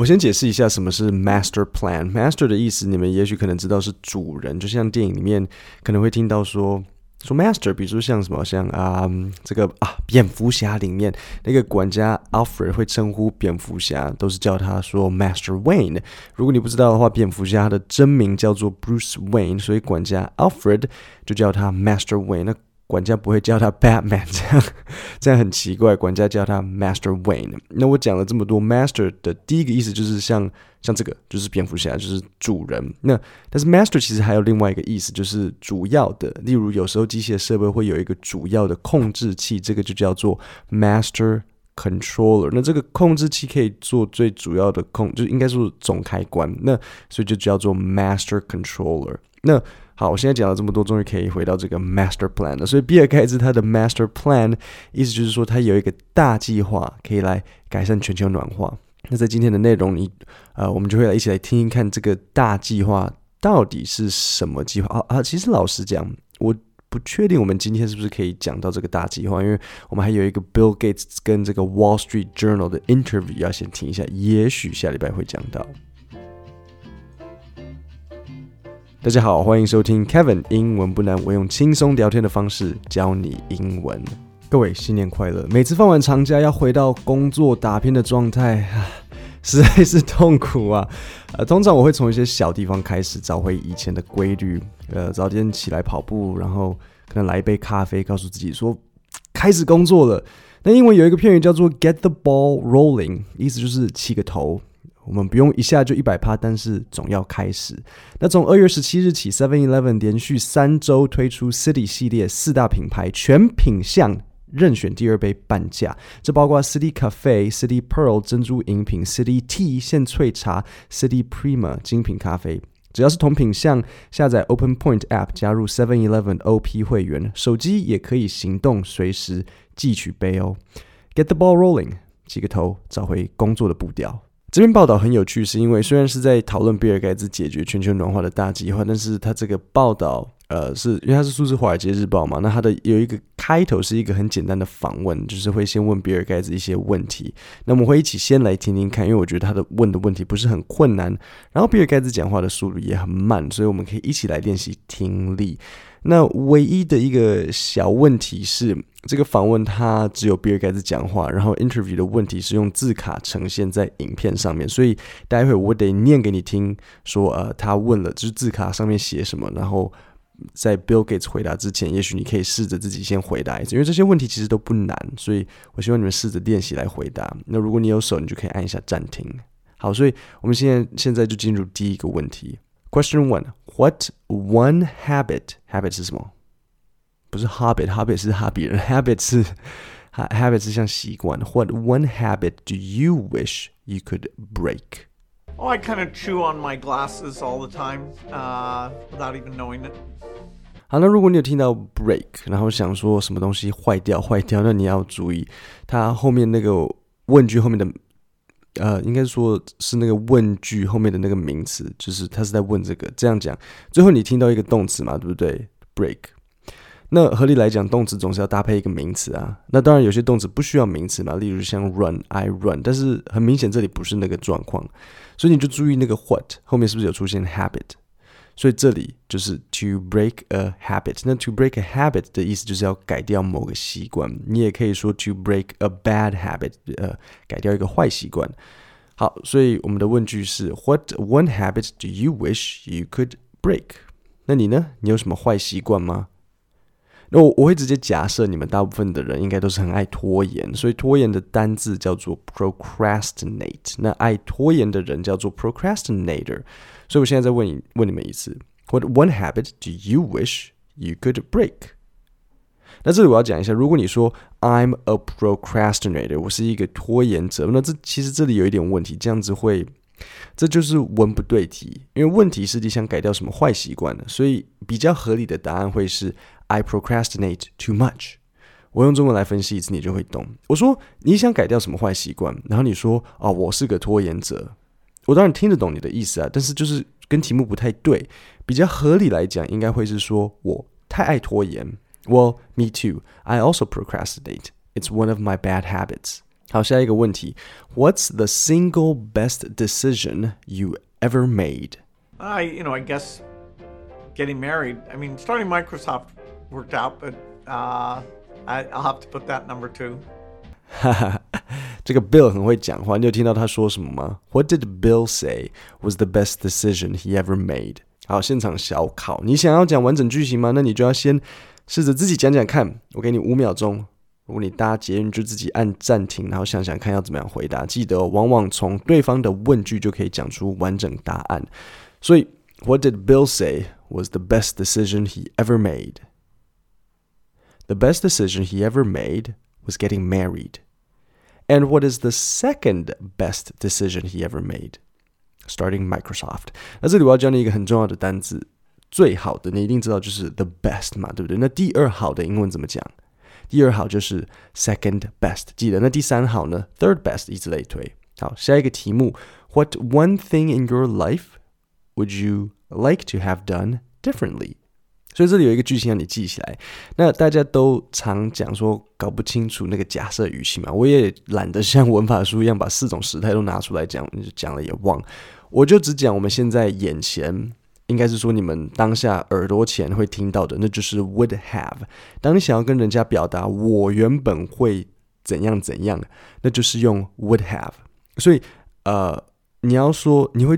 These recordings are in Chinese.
我先解释一下什么是 master plan。master 的意思，你们也许可能知道是主人，就像电影里面可能会听到说说 master，比如说像什么像啊这个啊蝙蝠侠里面那个管家 Alfred 会称呼蝙蝠侠都是叫他说 Master Wayne。如果你不知道的话，蝙蝠侠的真名叫做 Bruce Wayne，所以管家 Alfred 就叫他 Master Wayne。那管家不会叫他 Batman，这样这样很奇怪。管家叫他 Master Wayne。那我讲了这么多，Master 的第一个意思就是像像这个，就是蝙蝠侠，就是主人。那但是 Master 其实还有另外一个意思，就是主要的。例如有时候机械设备会有一个主要的控制器，这个就叫做 Master Controller。那这个控制器可以做最主要的控，就应该说总开关。那所以就叫做 Master Controller。那好，我现在讲了这么多，终于可以回到这个 master plan 了。所以比尔盖茨他的 master plan 意思就是说，他有一个大计划可以来改善全球暖化。那在今天的内容里，呃，我们就会来一起来听一看这个大计划到底是什么计划啊啊！其实老实讲，我不确定我们今天是不是可以讲到这个大计划，因为我们还有一个 Bill Gates 跟这个 Wall Street Journal 的 interview 要先听一下，也许下礼拜会讲到。大家好，欢迎收听 Kevin 英文不难，我用轻松聊天的方式教你英文。各位新年快乐！每次放完长假要回到工作打拼的状态，实在是痛苦啊。呃，通常我会从一些小地方开始找回以前的规律。呃，早点起来跑步，然后可能来一杯咖啡，告诉自己说 开始工作了。那英文有一个片语叫做 get the ball rolling，意思就是起个头。我们不用一下就一百趴，但是总要开始。那从二月十七日起，Seven Eleven 连续三周推出 City 系列四大品牌全品项任选第二杯半价，这包括 City Cafe、City Pearl 珍珠饮品、City Tea 现萃茶、City Prima 精品咖啡。只要是同品项，下载 Open Point App 加入 Seven Eleven OP 会员，手机也可以行动随时寄取杯哦。Get the ball rolling，起个头，找回工作的步调。这篇报道很有趣，是因为虽然是在讨论比尔盖茨解决全球暖化的大计划，但是他这个报道，呃，是因为他是出自《华尔街日报》嘛，那他的有一个开头是一个很简单的访问，就是会先问比尔盖茨一些问题。那我们会一起先来听听看，因为我觉得他的问的问题不是很困难，然后比尔盖茨讲话的速度也很慢，所以我们可以一起来练习听力。那唯一的一个小问题是，这个访问他只有比尔盖茨讲话，然后 interview 的问题是用字卡呈现在影片上面，所以待会我得念给你听，说呃他问了，就是字卡上面写什么，然后在 Bill Gates 回答之前，也许你可以试着自己先回答一次，因为这些问题其实都不难，所以我希望你们试着练习来回答。那如果你有手，你就可以按一下暂停。好，所以我们现在现在就进入第一个问题。Question one: What one habit? Habit 是什么？不是 Hobbit，Hobbit 是哈比人，Habit 是 Habit 是像习惯。What one habit do you wish you could break? Oh, I kind of chew on my glasses all the time, uh, without even knowing it. 好，那如果你有听到 break，然后想说什么东西坏掉坏掉，那你要注意，它后面那个问句后面的。呃，应该说是那个问句后面的那个名词，就是他是在问这个。这样讲，最后你听到一个动词嘛，对不对？Break。 那合理来讲，动词总是要搭配一个名词啊。那当然有些动词不需要名词嘛，例如像 run，I run。但是很明显这里不是那个状况，所以你就注意那个 what 后面是不是有出现 habit。所以这里就是 to break a habit。那 to break a habit 的意思就是要改掉某个习惯。你也可以说 to break a bad habit，呃，改掉一个坏习惯。好，所以我们的问句是 What one habit do you wish you could break？那你呢？你有什么坏习惯吗？那我我会直接假设你们大部分的人应该都是很爱拖延，所以拖延的单字叫做 procrastinate。那爱拖延的人叫做 procrastinator。所以我现在再问你问你们一次，What one habit do you wish you could break？那这里我要讲一下，如果你说 I'm a procrastinator，我是一个拖延者，那这其实这里有一点问题，这样子会，这就是文不对题，因为问题是你想改掉什么坏习惯呢？所以比较合理的答案会是 I procrastinate too much。我用中文来分析一次，你就会懂。我说你想改掉什么坏习惯，然后你说哦，我是个拖延者。我当然听得懂你的意思啊，但是就是跟题目不太对。比较合理来讲，应该会是说我太爱拖延。Well, me too. I also procrastinate. It's one of my bad habits. 好，下一个问题，What's the single best decision you ever made? I, you know, I guess getting married. I mean, starting Microsoft worked out, but uh, I, I'll have to put that number two. 哈哈，这个 Bill 很会讲话，你有听到他说什么吗？What did Bill say was the best decision he ever made？好，现场小考，你想要讲完整句型吗？那你就要先试着自己讲讲看。我给你五秒钟，如果你搭捷运就自己按暂停，然后想想看要怎么样回答。记得，往往从对方的问句就可以讲出完整答案。所以，What did Bill say was the best decision he ever made？The best decision he ever made was getting married. And what is the second best decision he ever made? Starting Microsoft. 那这里我要教你一个很重要的单字，最好的你一定知道就是 the best 嘛，对不对？那第二好的英文怎么讲？第二好就是 second best，记得。那第三好呢？third best，以此类推。好，下一个题目，What one thing in your life would you like to have done differently? 所以这里有一个句型让你记起来。那大家都常讲说搞不清楚那个假设语气嘛，我也懒得像文法书一样把四种时态都拿出来讲，讲了也忘。我就只讲我们现在眼前，应该是说你们当下耳朵前会听到的，那就是 would have。当你想要跟人家表达我原本会怎样怎样，那就是用 would have。所以呃，你要说你会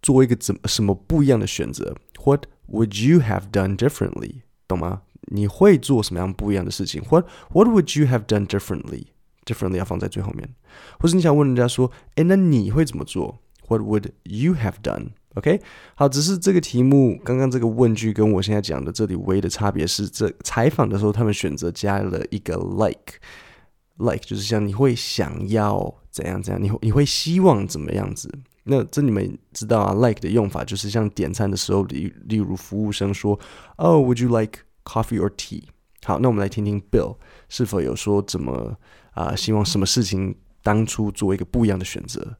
做一个怎什么不一样的选择，what Would you have done differently？懂吗？你会做什么样不一样的事情？What What would you have done differently？Differently 要放在最后面，或是你想问人家说，诶，那你会怎么做？What would you have done？OK？好，只是这个题目刚刚这个问句跟我现在讲的这里唯一的差别是，这采访的时候他们选择加了一个 like，like 就是像你会想要怎样怎样，你会你会希望怎么样子。那这你们知道啊，like 的用法就是像点餐的时候，例例如服务生说，Oh, would you like coffee or tea？好，那我们来听听 Bill 是否有说怎么啊、呃，希望什么事情当初做一个不一样的选择。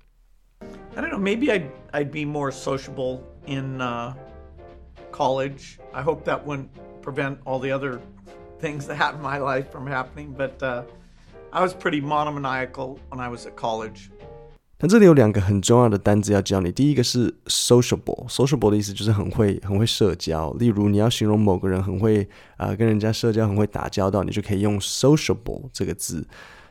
I don't know, maybe I'd I'd be more sociable in uh, college. I hope that wouldn't prevent all the other things that happened in my life from happening. But uh, I was pretty monomaniacal when I was at college. 那这里有两个很重要的单字要教你。第一个是 sociable，sociable 的意思就是很会很会社交。例如你要形容某个人很会啊、跟人家社交，很会打交道，你就可以用 sociable 这个字。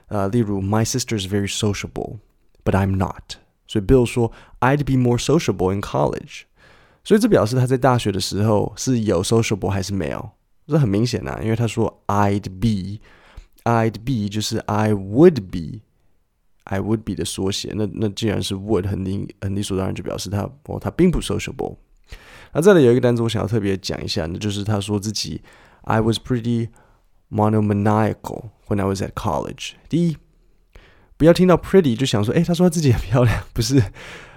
啊、例如 My sister is very sociable，but I'm not。所以 Bill 说 I'd be more sociable in college。所以这表示他在大学的时候是有 sociable 还是没有？这很明显呐、啊，因为他说 I'd be，I'd be 就是 I would be。I would be 的缩写，那那既然是 would，很理很理所当然就表示他哦，他并不 sociable。那这里有一个单词我想要特别讲一下，那就是他说自己 I was pretty monomaniacal when I was at college。第一，不要听到 pretty 就想说，诶，他说他自己很漂亮，不是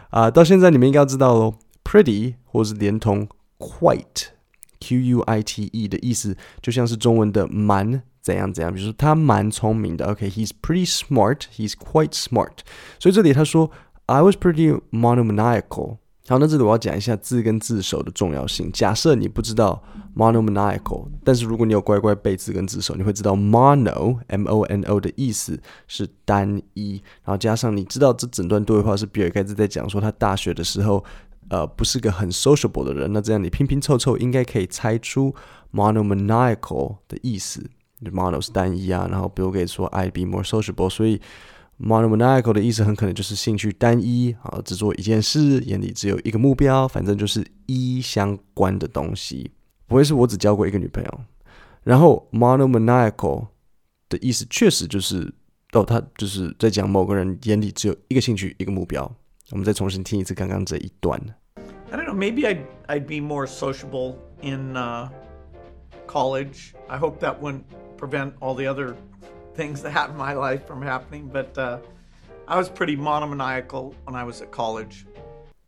啊？到现在你们应该要知道喽，pretty 或是连同 quite，Q U I T E 的意思，就像是中文的蛮。怎样怎样？比如说他蛮聪明的，OK，he's、pretty smart，he's quite smart。所以这里他说 I was pretty monomaniacal。好，那这里我要讲一下字根字首的重要性。假设你不知道 monomaniacal，但是如果你有乖乖背字根字首，你会知道 mono，m o n o 的意思是单一，然后加上你知道这整段对话是比尔盖茨在讲说他大学的时候，呃，不是个很 sociable 的人。那这样你拼拼凑凑应该可以猜出 monomaniacal 的意思。Mono 是单一啊，然后 Bill Gates 说 I'd be more sociable，所以 monomaniacal 的意思很可能就是兴趣单一啊，只做一件事，眼里只有一个目标，反正就是一相关的东西。不会是我只交过一个女朋友。然后 monomaniacal 的意思确实就是哦，他就是在讲某个人眼里只有一个兴趣，一个目标。我们再重新听一次刚刚这一段。I don't know, maybe I'd I'd be more sociable in college. I hope that went prevent all the other things that happened in my life from happening. But uh, I was pretty monomaniacal when I was at college.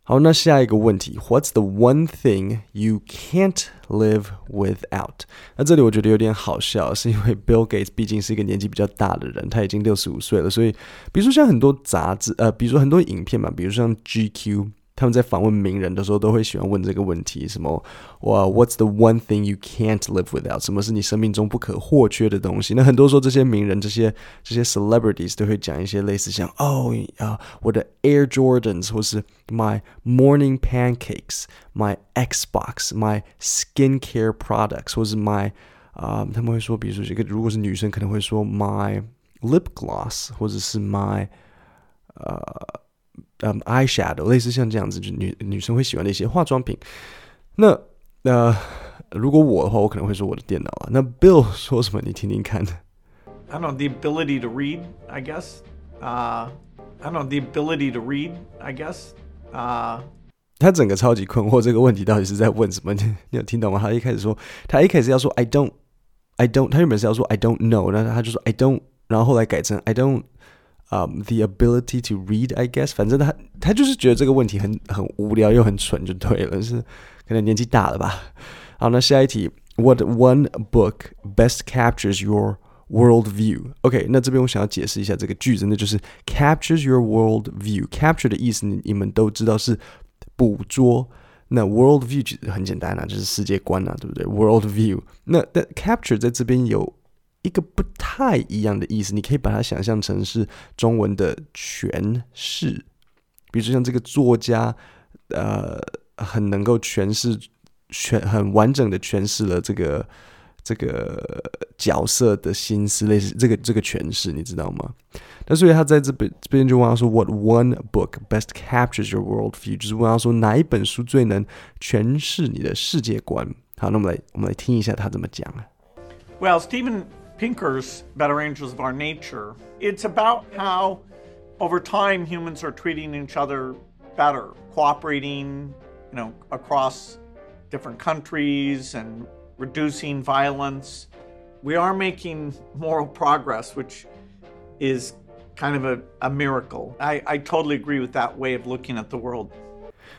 好，那下一个问题，What's the one thing you can't live without？那这里我觉得有点好笑，是因为 Bill Gates 毕竟是一个年纪比较大的人，他已经六十五岁了，所以比如说像很多杂志，呃，比如说很多影片嘛，比如说像 GQ。 他们在访问名人的时候，都会喜欢问这个问题：什么？哇，What's the one thing you can't live without？什么是你生命中不可或缺的东西？那很多时候，这些名人、这些这些 celebrities 都会讲一些类似像哦啊，我的 Air Jordans，或是 My morning pancakes，My Xbox，My skincare products，或是 My 啊、呃，他们会说，比如说这个，如果是女生，可能会说 My lip gloss，或者是 My 呃。 嗯、um,，eyeshadow 类似像这样子，就女女生会喜欢的一些化妆品。那呃，如果我的话，我可能会说我的电脑啊。那 Bill 说什么？你听听看。I don't know the ability to read, I guess. Uh, I don't know the ability to read, I guess. Uh, 他整个超级困惑，这个问题到底是在问什么？你你有听懂吗？他一开始说，他一开始要说 I don't, I don't，他原本是要说 I don't know，然后他就说 I don't，然后后来改成 I don't。嗯、um,，the ability to read, I guess，反正他他就是觉得这个问题很很无聊又很蠢，就对了，是可能年纪大了吧。好，那下一题，What one book best captures your world view？OK，、okay, 那这边我想要解释一下这个句子，那就是 captures your world view。capture 的意思你你们都知道是捕捉，那 world view 其实很简单啊，就是世界观啊，对不对？world view，那但 capture 在这边有。 一个不太一样的意思，你可以把它想象成是中文的诠释，比如说像这个作家，呃，很能够诠释全很完整的诠释了这个这个角色的心思，类似这个这个诠释，你知道吗？那所以他在这边这边就问他说，What one book best captures your world view？就是问他说哪一本书最能诠释你的世界观？好，那我们来我们来听一下他怎么讲啊。Well, Stephen. Pinker's Better Angels of Our Nature. It's about how, over time, humans are treating each other better, cooperating, you know, across different countries and reducing violence. We are making moral progress, which is kind of a, a miracle. I, I totally agree with that way of looking at the world.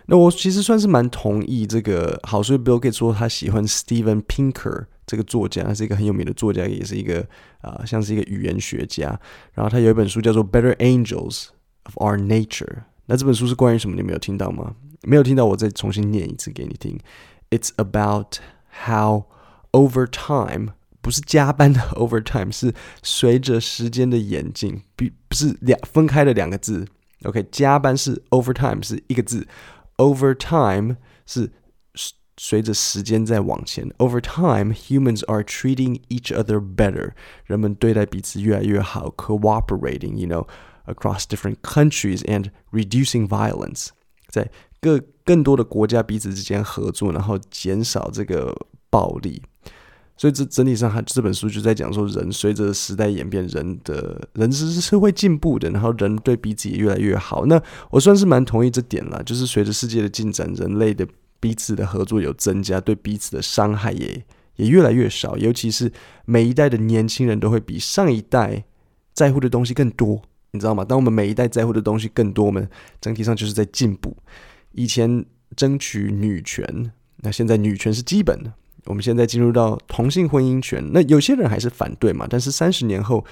那我其实算是蛮同意这个。好，所以 Bill Gates 说他喜欢 Steven Pinker 这个作家，他是一个很有名的作家，也是一个啊、像是一个语言学家。然后他有一本书叫做《Better Angels of Our Nature》。那这本书是关于什么？你没有听到吗？没有听到，我再重新念一次给你听。It's about how over time 不是加班的 overtime，是随着时间的演进，比不是两分开的两个字。OK，加班是 overtime 是一个字。Over time 是随着时间在往前。Over time, humans are treating each other better. 人们对待彼此越来越好，cooperating, you know, across different countries and reducing violence. 在各更多的国家彼此之间合作，然后减少这个暴力。所以这整体上，他这本书就在讲说，人随着时代演变，人的人是是会进步的，然后人对彼此也越来越好。那我算是蛮同意这点了，就是随着世界的进展，人类的彼此的合作有增加，对彼此的伤害也也越来越少。尤其是每一代的年轻人都会比上一代在乎的东西更多，你知道吗？当我们每一代在乎的东西更多，我们整体上就是在进步。以前争取女权，那现在女权是基本的。我们现在进入到同性婚姻权，那有些人还是反对嘛？但是三十年后，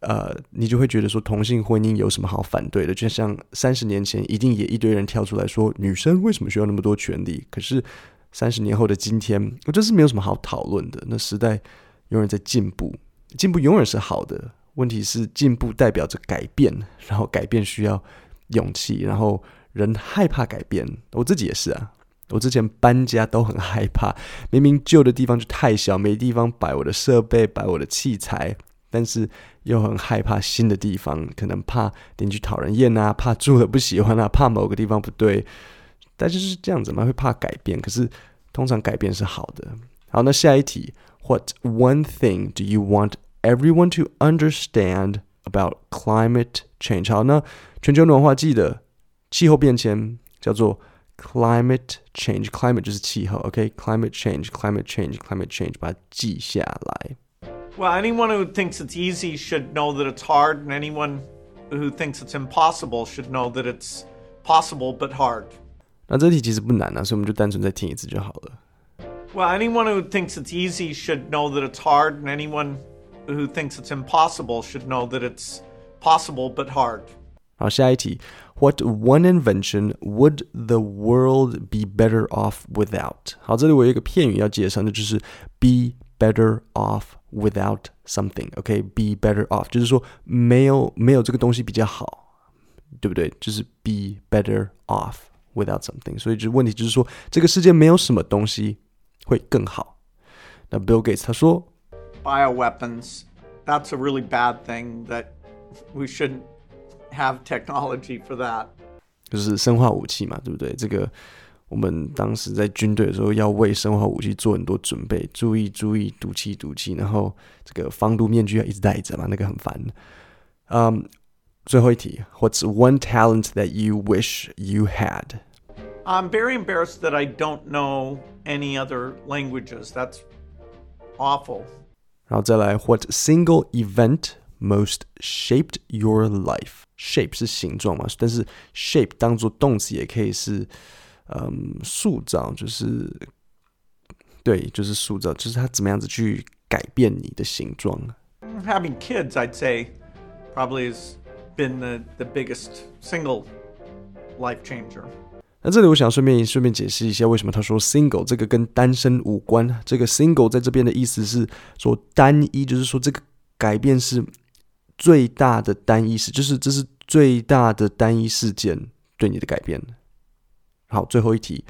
呃，你就会觉得说同性婚姻有什么好反对的？就像三十年前，一定也一堆人跳出来说女生为什么需要那么多权利？可是三十年后的今天，我觉得是没有什么好讨论的。那时代永远在进步，进步永远是好的。问题是进步代表着改变，然后改变需要勇气，然后人害怕改变。我自己也是啊。我之前搬家都很害怕，明明旧的地方就太小，没地方摆我的设备，摆我的器材，但是又很害怕新的地方，可能怕邻居讨人厌啊，怕住了不喜欢啊，怕某个地方不对，但就是这样子嘛，会怕改变。可是通常改变是好的。好，那下一题，What one thing do you want everyone to understand about climate change？好，那全球暖化记得气候变迁叫做。Climate change, climate 就是气候，OK？Climate change, climate change, climate change，把它记下来。Well, anyone who thinks it's easy should know that it's hard, and anyone who thinks it's impossible should know that it's possible but hard. 那这题其实不难啊，所以我们就单纯再听一次就好了。Well, anyone who thinks it's easy should know that it's hard, and anyone who thinks it's impossible should know that it's possible but hard. 好，下一题，What one invention would the world be better off without？好，这里我有一个片语要介绍，那就是 be better off without something。OK，be better off 就是说没有没有这个东西比较好，对不对？就是 be better off without something。所以就问题就是说，这个世界没有什么东西会更好。那 Bill Gates 他说，bioweapons，that's a really bad thing that we shouldn't have technology for that，就是生化武器嘛，对不对？这个 我们当时在军队的时候要为生化武器做很多准备，注意注意毒气毒气，然后这个防毒面具要一直戴着嘛，那个很烦。嗯、um,，最后一题，What's one talent that you wish you had? I'm very embarrassed that I don't know any other languages. That's awful. 然后再来，What single event most shaped your life? shape 是形状嘛，但是 shape 当做动词也可以是，嗯，塑造，就是对，就是塑造，就是他怎么样子去改变你的形状。Having kids, I'd say, probably has been the the biggest single life changer. 那这里我想顺便顺便解释一下，为什么他说 single 这个跟单身无关。这个 single 在这边的意思是说单一，就是说这个改变是。最大的单一事，就是这是最大的单一事件对你的改变。好，最后一题，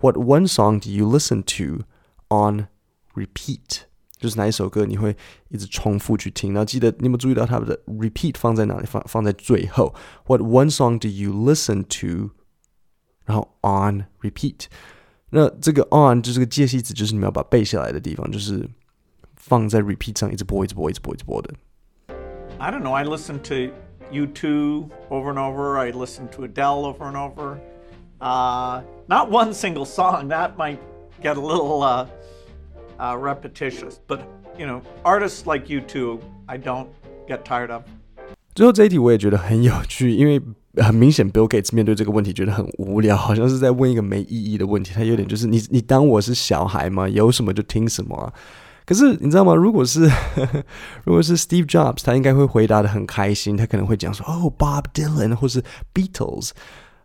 What one song do you listen to on repeat？就是哪一首歌你会一直重复去听？然后记得你有没有注意到它的 repeat 放在哪里？放放在最后。What one song do you listen to？然后 on repeat。那这个 on 就是个介系词，就是你们要把背下来的地方，就是放在 repeat 上一直播，一直播，一直播，一直播的。I don't know. I listen to U2 over and over. I listen to Adele over and over. Uh, not one single song. That might get a little uh, uh, repetitious. But, you know, artists like U2, I don't get tired of. 最后这一题我也觉得很有趣，因为很明显，Bill Gates 面对这个问题觉得很无聊，好像是在问一个没意义的问题。他有点就是你你当我是小孩吗？有什么就听什么啊。可是你知道吗？如果是如果是 Steve Jobs，他应该会回答得很开心。他可能会讲说：“哦，Bob Dylan 或是 Beatles。”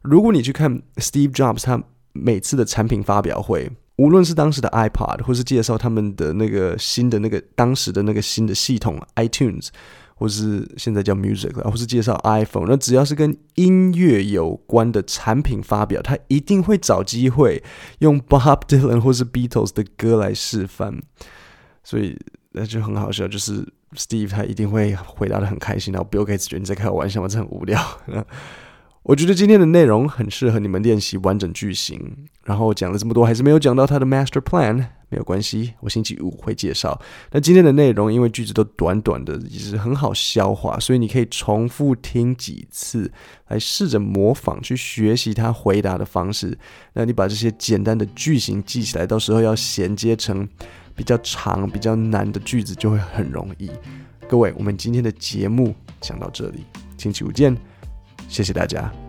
如果你去看 Steve Jobs，他每次的产品发表会，无论是当时的 iPod，或是介绍他们的那个新的那个当时的那个新的系统 iTunes，或是现在叫 Music，或是介绍 iPhone，那只要是跟音乐有关的产品发表，他一定会找机会用 Bob Dylan 或是 Beatles 的歌来示范。所以那就很好笑，就是 Steve 他一定会回答得很开心，然后 Bill Gates 觉得你在开玩笑吗？这很无聊。我觉得今天的内容很适合你们练习完整句型。然后讲了这么多，还是没有讲到他的 Master Plan，没有关系，我星期五会介绍。那今天的内容因为句子都短短的，也是很好消化，所以你可以重复听几次，来试着模仿去学习他回答的方式。那你把这些简单的句型记起来，到时候要衔接成。比较长、比较难的句子就会很容易。各位，我们今天的节目讲到这里，星期五见，谢谢大家。